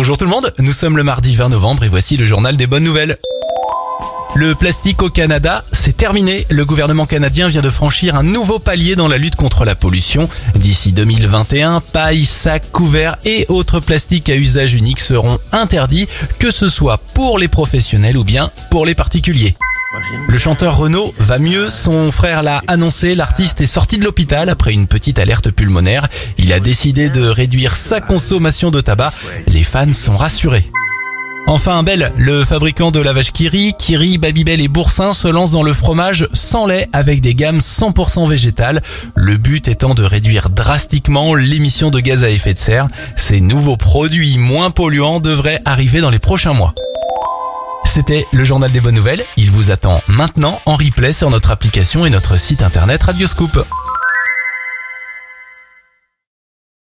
Bonjour tout le monde, nous sommes le mardi 20 novembre et voici le journal des bonnes nouvelles. Le plastique au Canada, c'est terminé. Le gouvernement canadien vient de franchir un nouveau palier dans la lutte contre la pollution. D'ici 2021, paille, sacs, couverts et autres plastiques à usage unique seront interdits, que ce soit pour les professionnels ou bien pour les particuliers. Le chanteur Renaud va mieux, son frère l'a annoncé, l'artiste est sorti de l'hôpital après une petite alerte pulmonaire. Il a décidé de réduire sa consommation de tabac. Les fans sont rassurés. Enfin, Belle, le fabricant de lavage Kiri, Kiri, Babybel et Boursin se lance dans le fromage sans lait avec des gammes 100% végétales. Le but étant de réduire drastiquement l'émission de gaz à effet de serre. Ces nouveaux produits moins polluants devraient arriver dans les prochains mois. C'était le journal des bonnes nouvelles. Il vous attend maintenant en replay sur notre application et notre site internet Radioscoop.